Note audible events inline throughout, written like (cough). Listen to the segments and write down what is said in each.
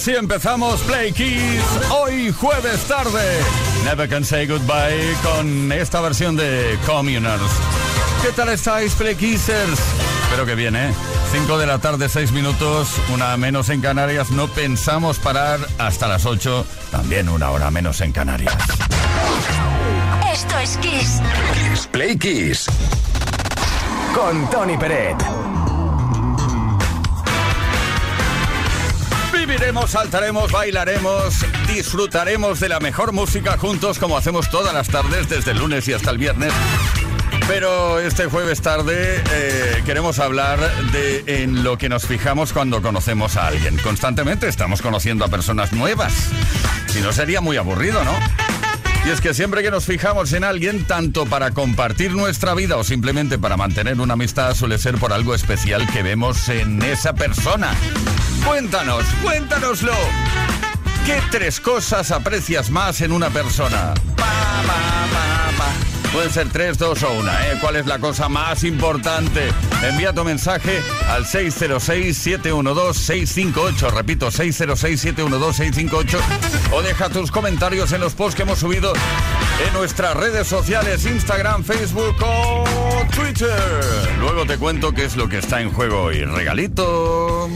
Así empezamos Play Kiss hoy jueves tarde. Never Can Say Goodbye con esta versión de Communers. ¿Qué tal estáis, Play Kissers? Espero que bien, ¿eh? 5 de la tarde, 6 minutos, una menos en Canarias. No pensamos parar hasta las 8, también una hora menos en Canarias. Esto es Kiss. Kiss Play Kiss. Con Tony Peret. Viviremos, saltaremos, bailaremos, disfrutaremos de la mejor música juntos como hacemos todas las tardes desde el lunes y hasta el viernes. Pero este jueves tarde eh, queremos hablar de en lo que nos fijamos cuando conocemos a alguien. Constantemente estamos conociendo a personas nuevas. Si no sería muy aburrido, ¿no? Y es que siempre que nos fijamos en alguien, tanto para compartir nuestra vida o simplemente para mantener una amistad, suele ser por algo especial que vemos en esa persona. Cuéntanos, cuéntanoslo. ¿Qué tres cosas aprecias más en una persona? Pueden ser tres, dos o una. ¿eh? ¿Cuál es la cosa más importante? Envía tu mensaje al 606-712-658. Repito, 606-712-658. O deja tus comentarios en los posts que hemos subido en nuestras redes sociales, Instagram, Facebook o Twitter. Luego te cuento qué es lo que está en juego hoy. Regalito.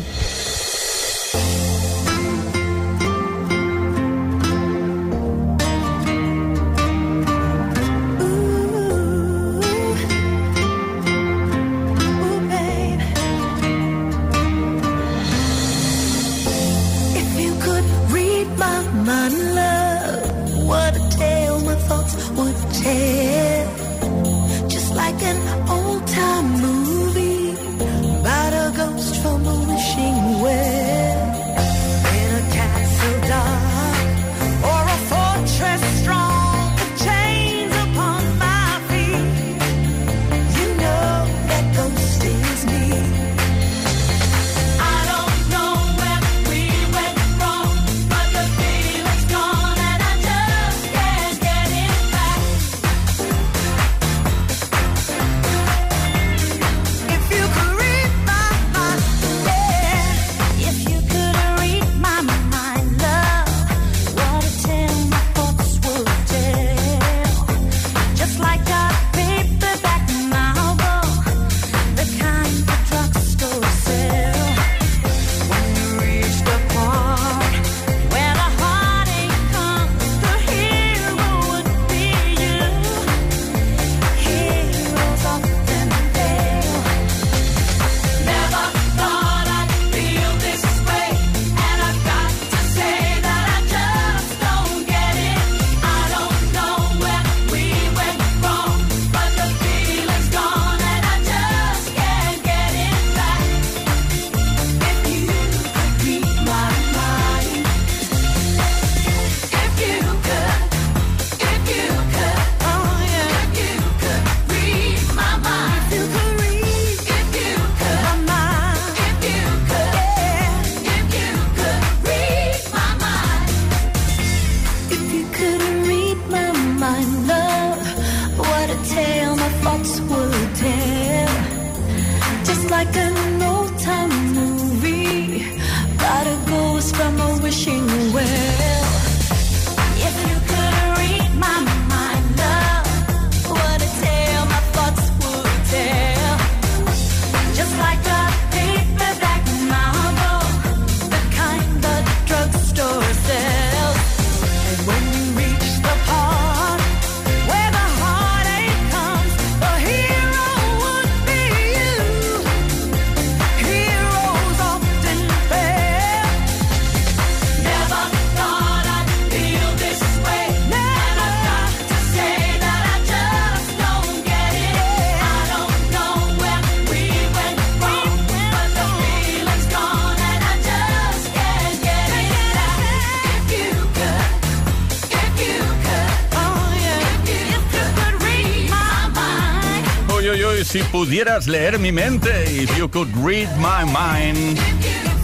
Pudieras leer mi mente, if you could read my mind.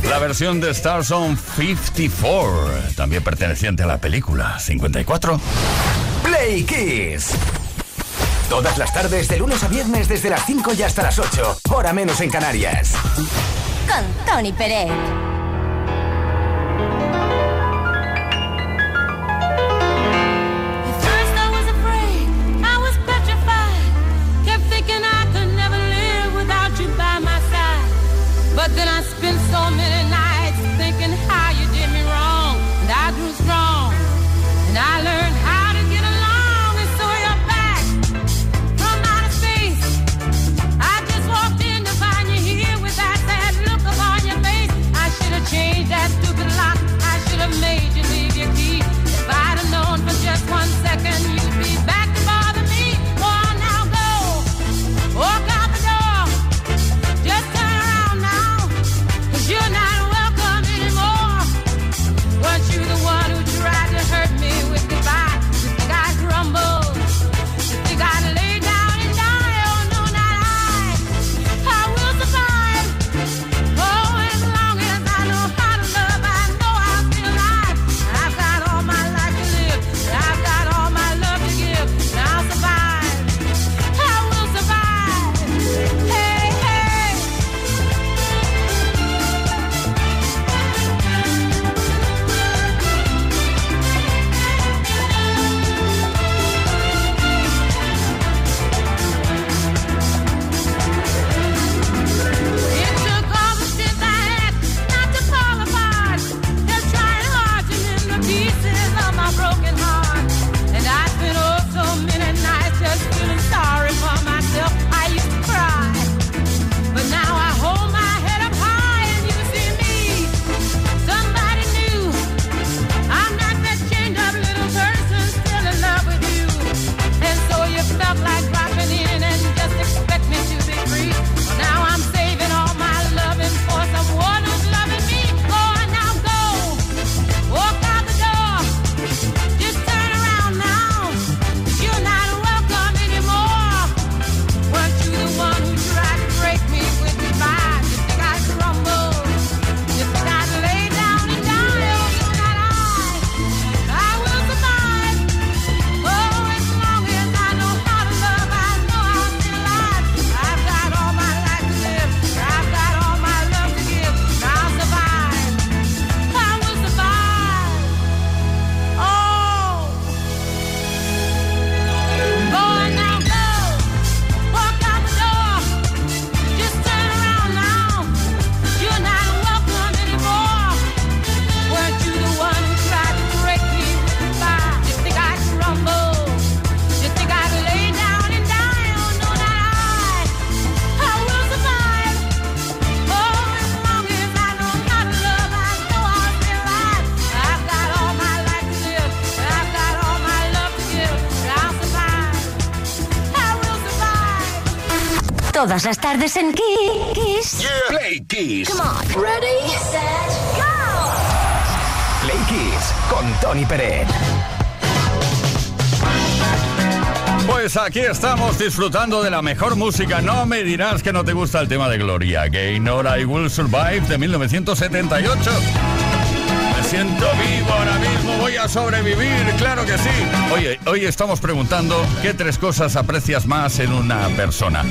La versión de Star Zone 54, también perteneciente a la película 54. Play Kiss. Todas las tardes, de lunes a viernes, desde las 5 y hasta las 8, hora menos en Canarias. Con Tony Pérez. Tardes en Kiss. Play Kiss. Come on. Ready, set, go. Play Kiss con Tony Pérez. Pues aquí estamos disfrutando de la mejor música. No me dirás que no te gusta el tema de Gloria Gaynor, I Will Survive de 1978. Me siento vivo ahora mismo, voy a sobrevivir, claro que sí. Oye, hoy estamos preguntando qué tres cosas aprecias más en una persona.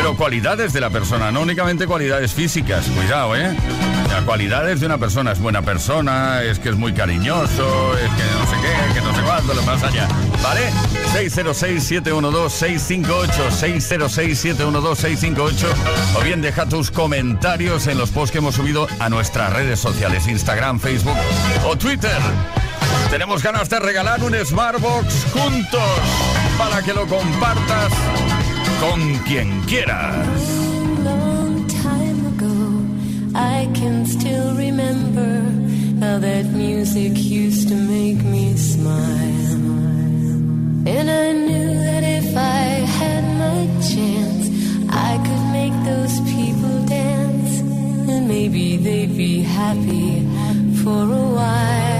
Pero cualidades de la persona, no únicamente cualidades físicas, cuidado, ¿eh? Las cualidades de una persona es buena persona, es que es muy cariñoso, es que no sé qué, que no sé cuánto, lo más allá. ¿Vale? 606-712-658, 606-712-658, o bien deja tus comentarios en los posts que hemos subido a nuestras redes sociales, Instagram, Facebook o Twitter. Tenemos ganas de regalar un Smartbox juntos para que lo compartas con quien quieras. long time ago, I can still remember how that music used to make me smile. And I knew that if I had my chance, I could make those people dance. And maybe they'd be happy for a while.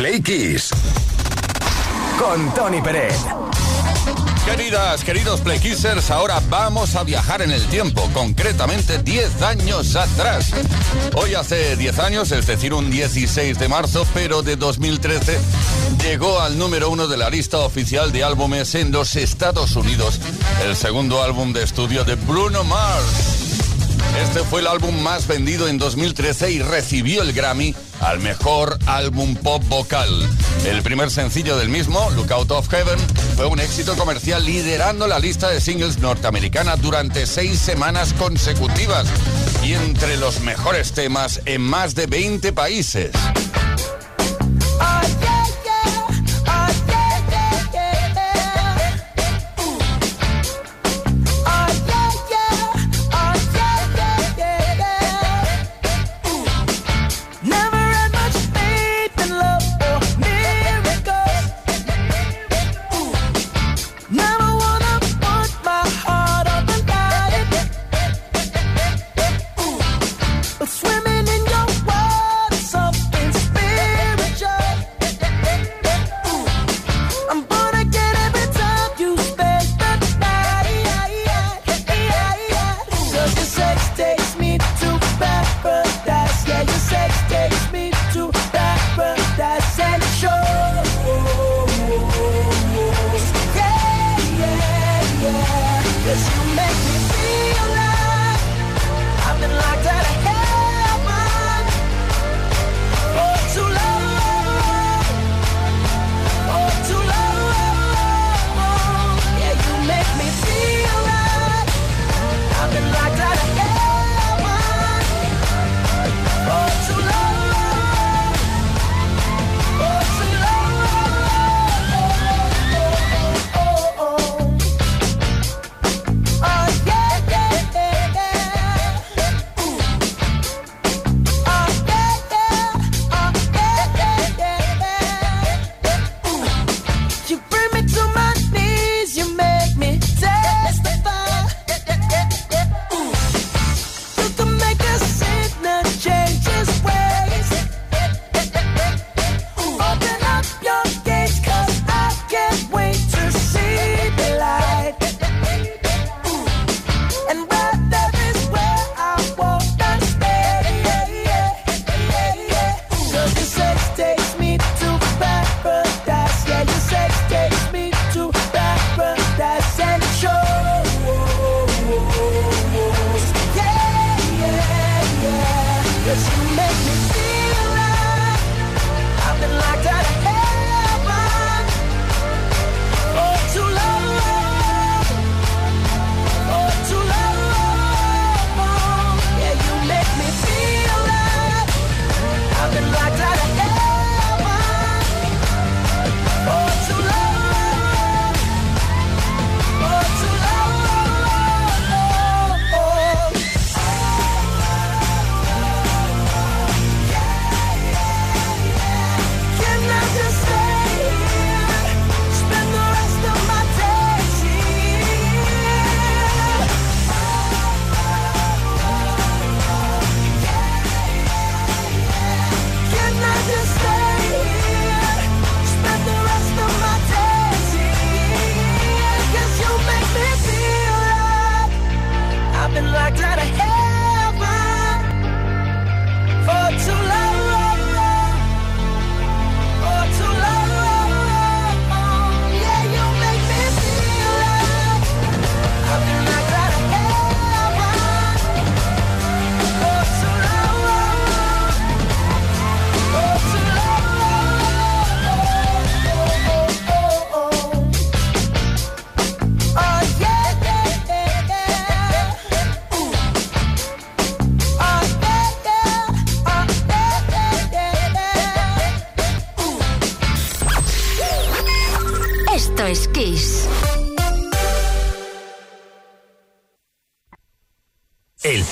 Play Kiss. Con Tony Pérez. Queridas, queridos Play Kissers, ahora vamos a viajar en el tiempo, concretamente 10 años atrás. Hoy hace 10 años, es decir, un 16 de marzo, pero de 2013, llegó al número uno de la lista oficial de álbumes en los Estados Unidos, el segundo álbum de estudio de Bruno Mars. Este fue el álbum más vendido en 2013 y recibió el Grammy al mejor álbum pop vocal. El primer sencillo del mismo, Lookout of Heaven, fue un éxito comercial liderando la lista de singles norteamericana durante seis semanas consecutivas y entre los mejores temas en más de 20 países.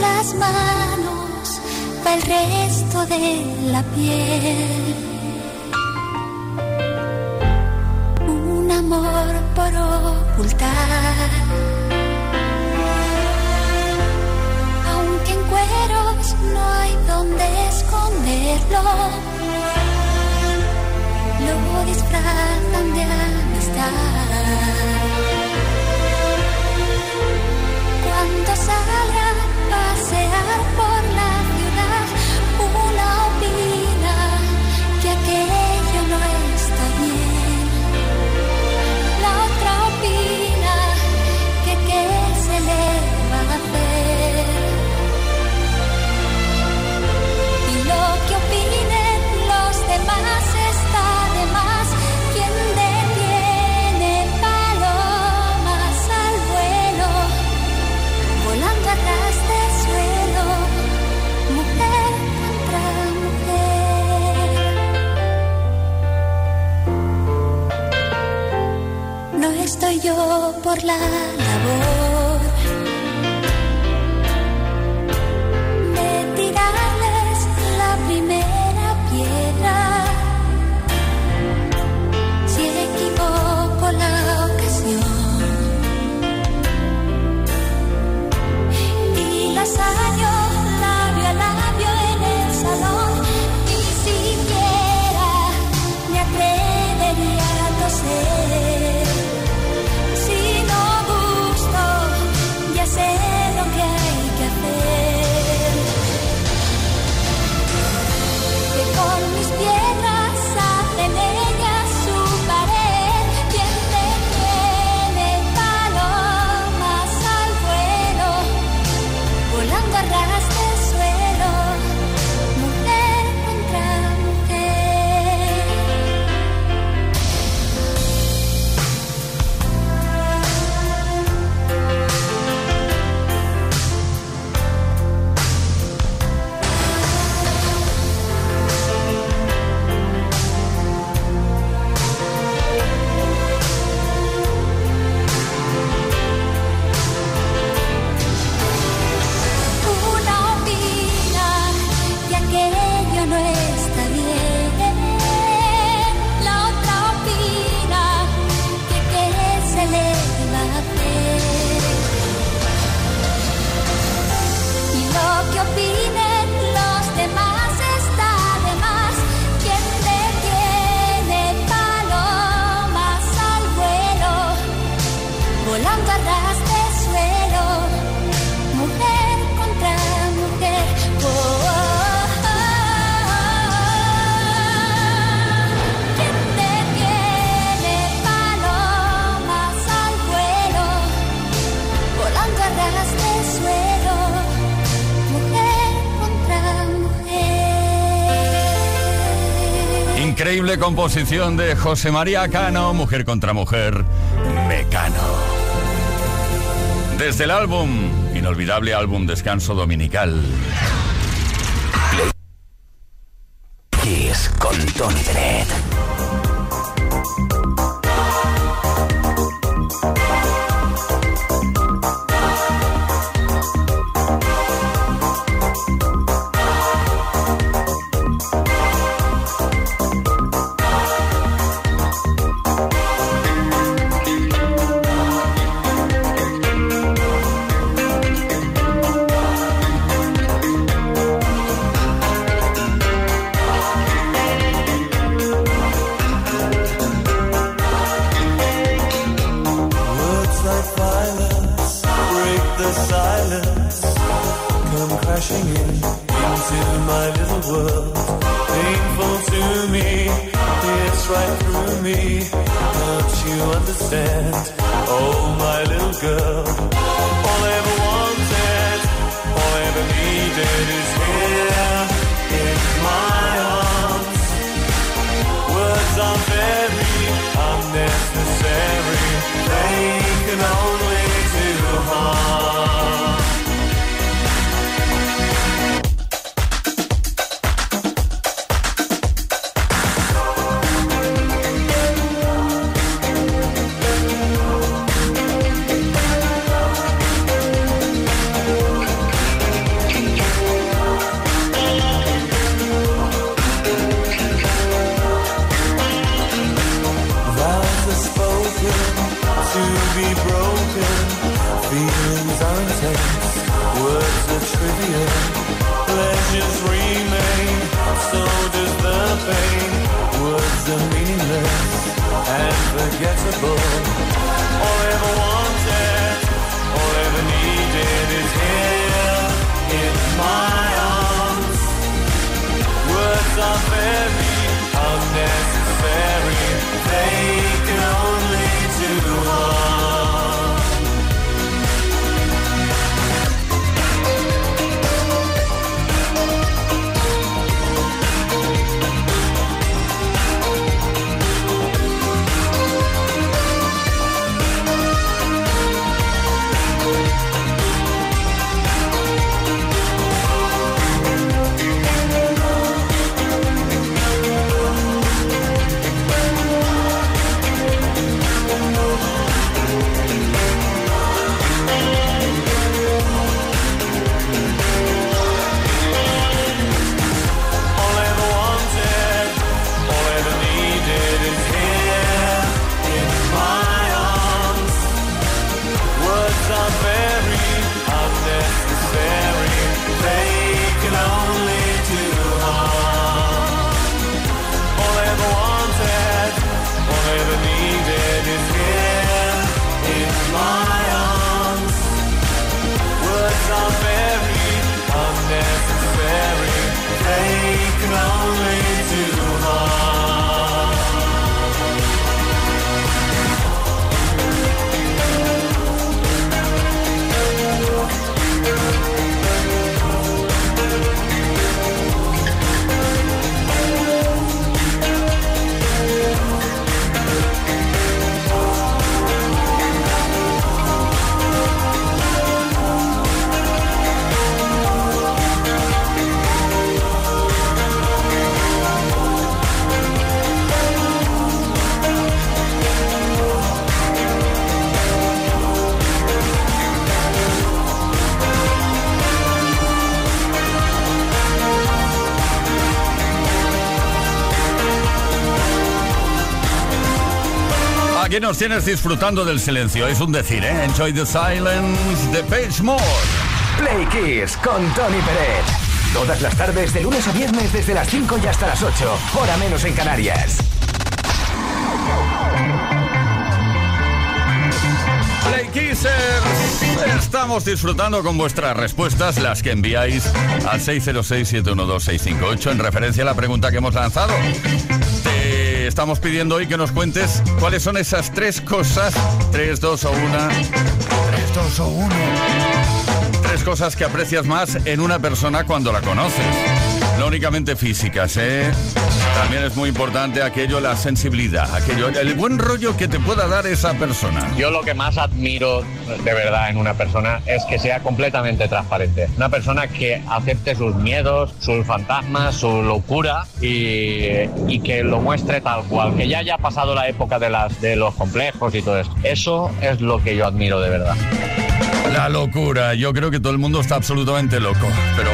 Las manos va el resto de la piel. Un amor por ocultar. Aunque en cueros no hay donde esconderlo, lo disfrazan de amistad. Cuando salga pasear por la composición de José María Cano, Mujer contra Mujer, Mecano. Desde el álbum, inolvidable álbum Descanso Dominical. Kiss con Tony Bennett. Aquí nos tienes disfrutando del silencio, es un decir, ¿eh? Enjoy the silence de Page More. Play Kiss con Tony Pérez. Todas las tardes, de lunes a viernes, desde las 5 y hasta las 8. Hora menos en Canarias. Play Kissers, estamos disfrutando con vuestras respuestas, las que enviáis al 606-712-658 en referencia a la pregunta que hemos lanzado. Te estamos pidiendo hoy que nos cuentes cuáles son esas tres cosas, 3, 2 o 1, 3, 2 o 1, tres cosas que aprecias más en una persona cuando la conoces. No únicamente físicas, ¿eh? También es muy importante aquello, la sensibilidad, aquello, el buen rollo que te pueda dar esa persona. Yo lo que más admiro de verdad en una persona es que sea completamente transparente. Una persona que acepte sus miedos, sus fantasmas, su locura y, y que lo muestre tal cual. Que ya haya pasado la época de, las, de los complejos y todo eso. Eso es lo que yo admiro de verdad. La locura, yo creo que todo el mundo está absolutamente loco, pero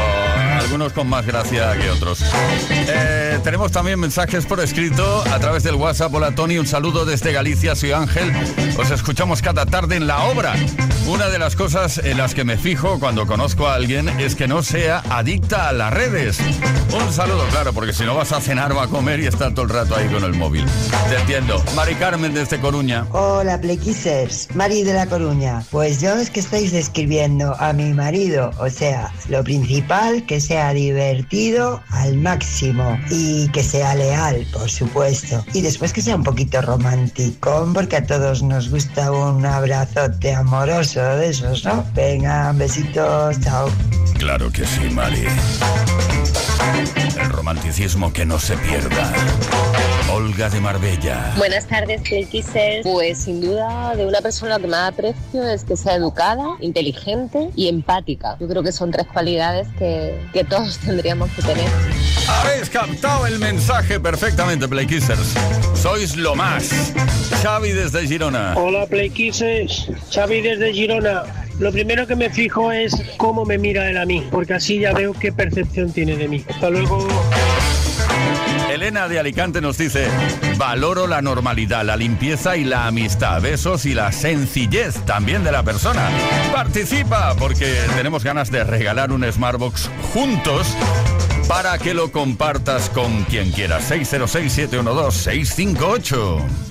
algunos con más gracia que otros. Eh, tenemos también mensajes por escrito a través del WhatsApp. Hola Tony, un saludo desde Galicia, soy Ángel. Os escuchamos cada tarde en la obra. Una de las cosas en las que me fijo cuando conozco a alguien es que no sea adicta a las redes. Un saludo, claro, porque si no vas a cenar o a comer y estar todo el rato ahí con el móvil. Te entiendo. Mari Carmen desde Coruña. Hola, Plequisers. Mari de la Coruña. Pues yo es que estáis describiendo a mi marido. O sea, lo principal, que sea divertido al máximo y que sea leal, por supuesto. Y después que sea un poquito romántico, porque a todos nos gusta un abrazote amoroso de esos, ¿no? Venga, besitos, chao. Claro que sí, Mari. El romanticismo que no se pierda. Olga de Marbella. Buenas tardes, Kisses. Pues sin duda, de una persona que más aprecio es que sea educada, inteligente y empática. Yo creo que son tres cualidades que, que todos (laughs) tendríamos que tener. Habéis captado el mensaje perfectamente, Playkissers. Sois lo más. Xavi desde Girona. Hola Playkissers, Xavi desde Girona. Lo primero que me fijo es cómo me mira él a mí, porque así ya veo qué percepción tiene de mí. Hasta luego. Elena de Alicante nos dice, valoro la normalidad, la limpieza y la amistad, besos y la sencillez también de la persona. Participa porque tenemos ganas de regalar un Smartbox juntos para que lo compartas con quien quieras. 606-712-658.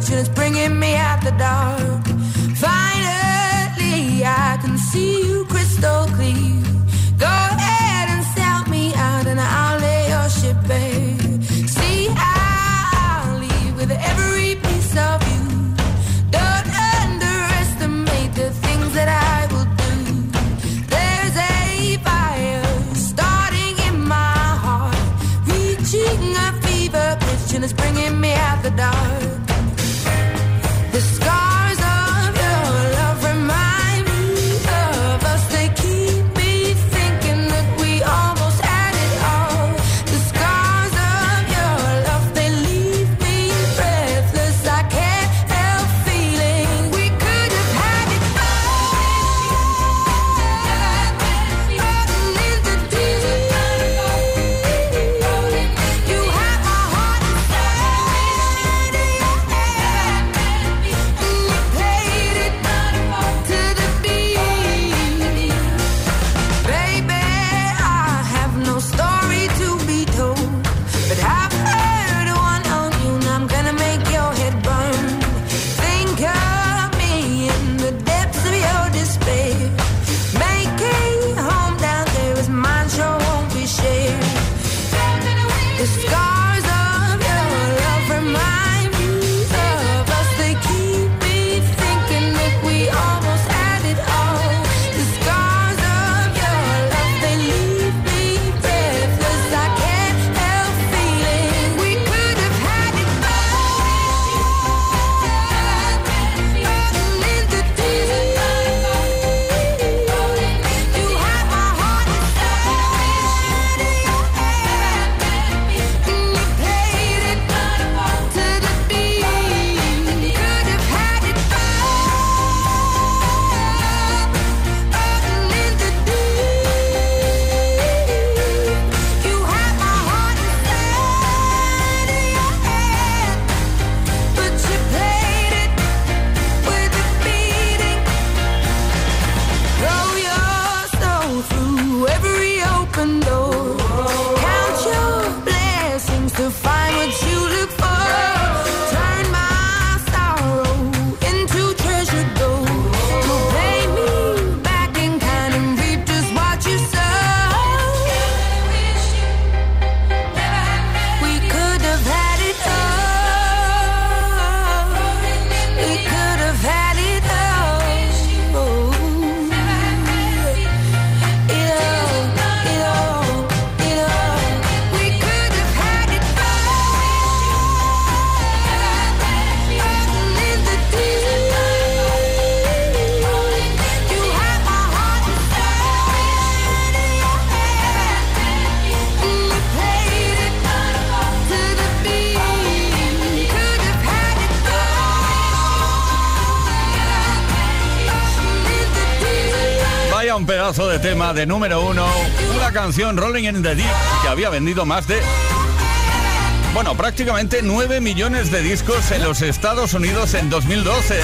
It's bringing me out the dark. gran pedazo de tema de número uno, una canción Rolling in the Deep que había vendido más de bueno, prácticamente 9 millones de discos en los Estados Unidos en 2012. ¿eh?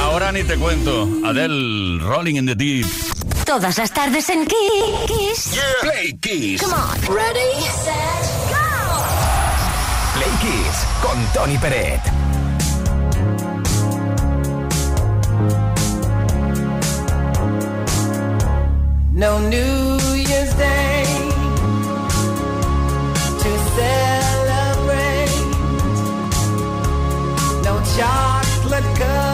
Ahora ni te cuento. Adele, Rolling in the Deep. Todas las tardes en Kiss. Yeah. Play Kiss. Come on. Ready. Play Kiss con Tony Peret. no New Year's Day to celebrate, no chocolate cup.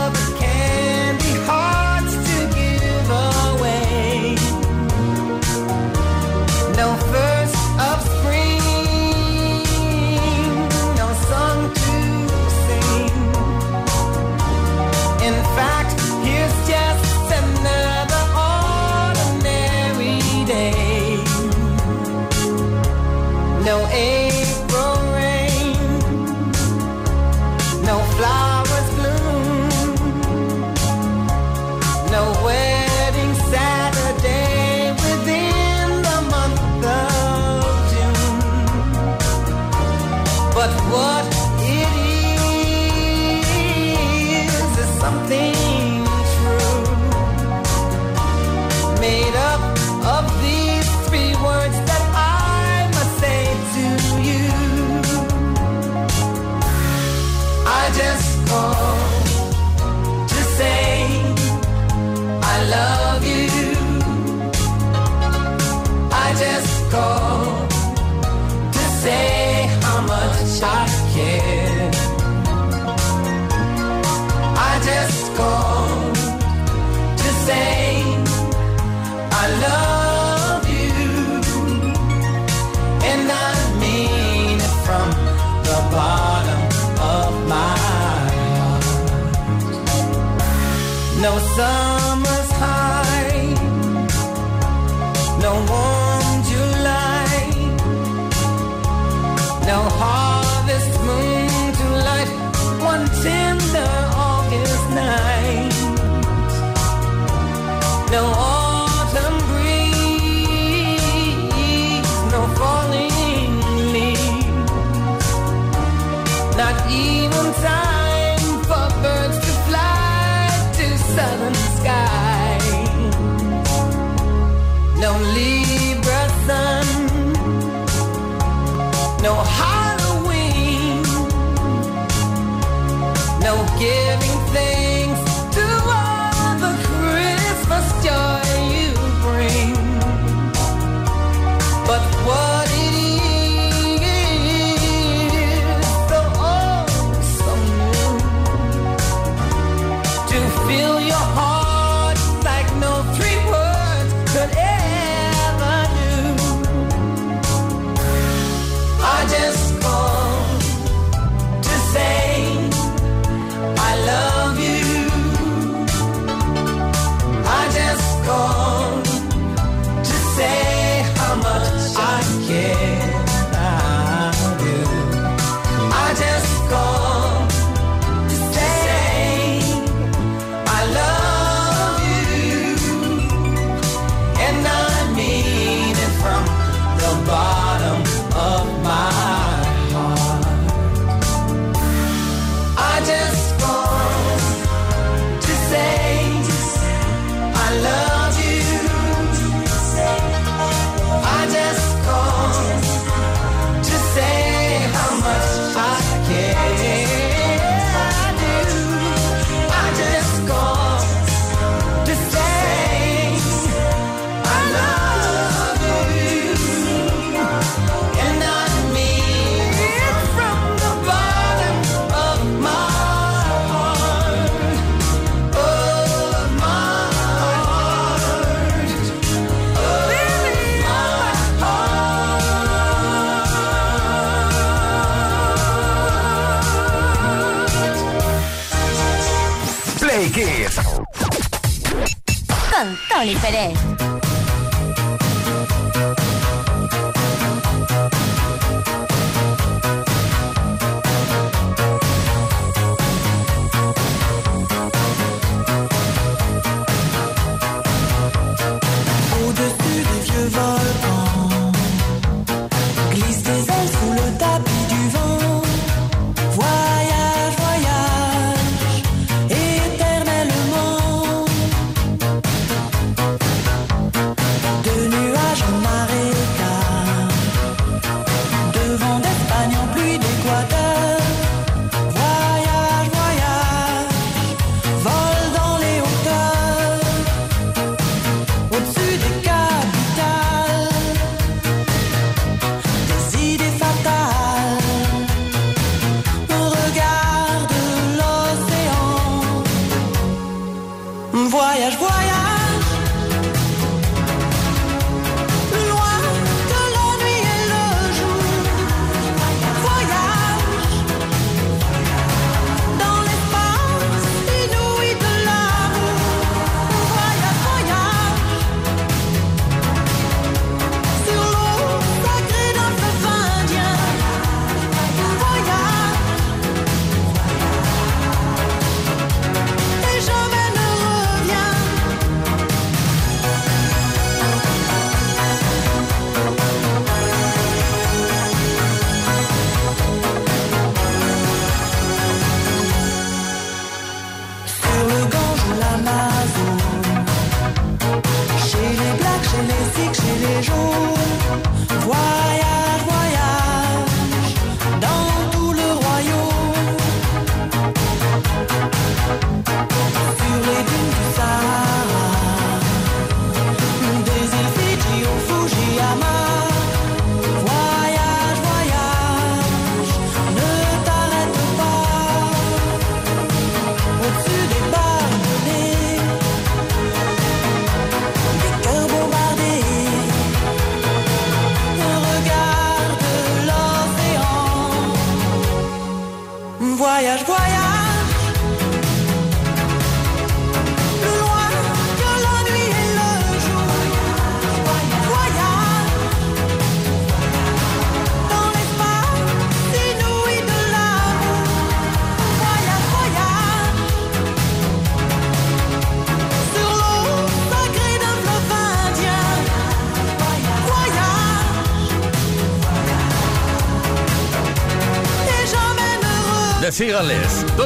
sun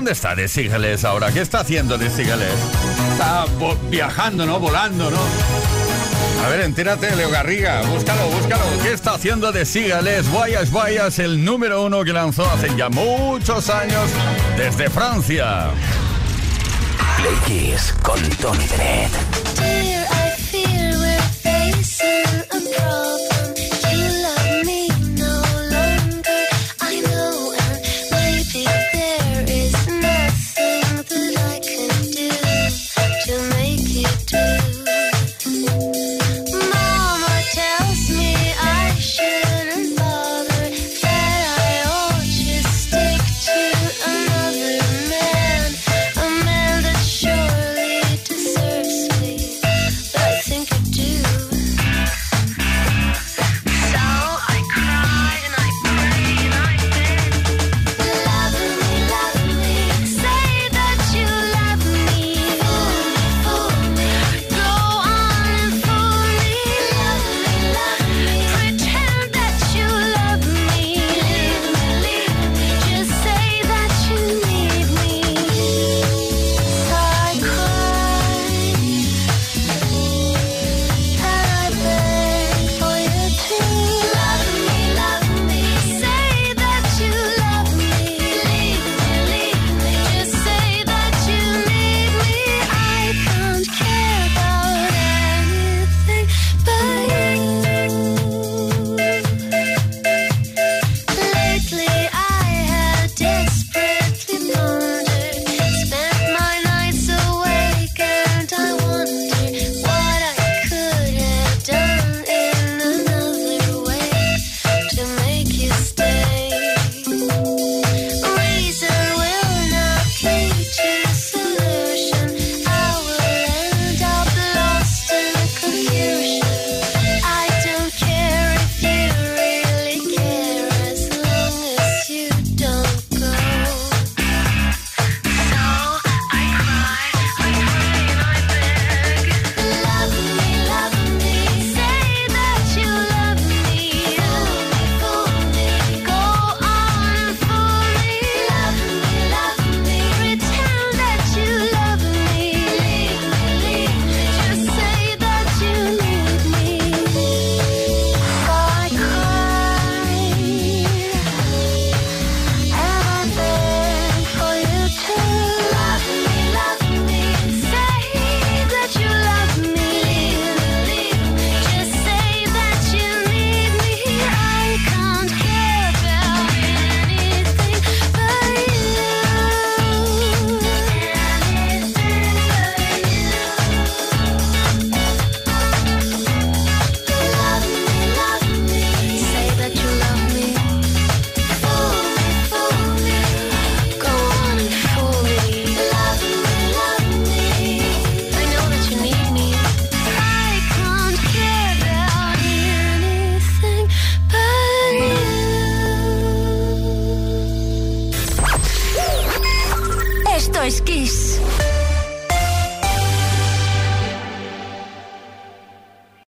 ¿Dónde está de Sigales ahora? ¿Qué está haciendo de Sigales? Está viajando, ¿no? Volando, ¿no? A ver, entérate, Leo Garriga. Búscalo, búscalo. ¿Qué está haciendo de Sigales? Guayas, guayas, el número uno que lanzó hace ya muchos años desde Francia. Play con Tony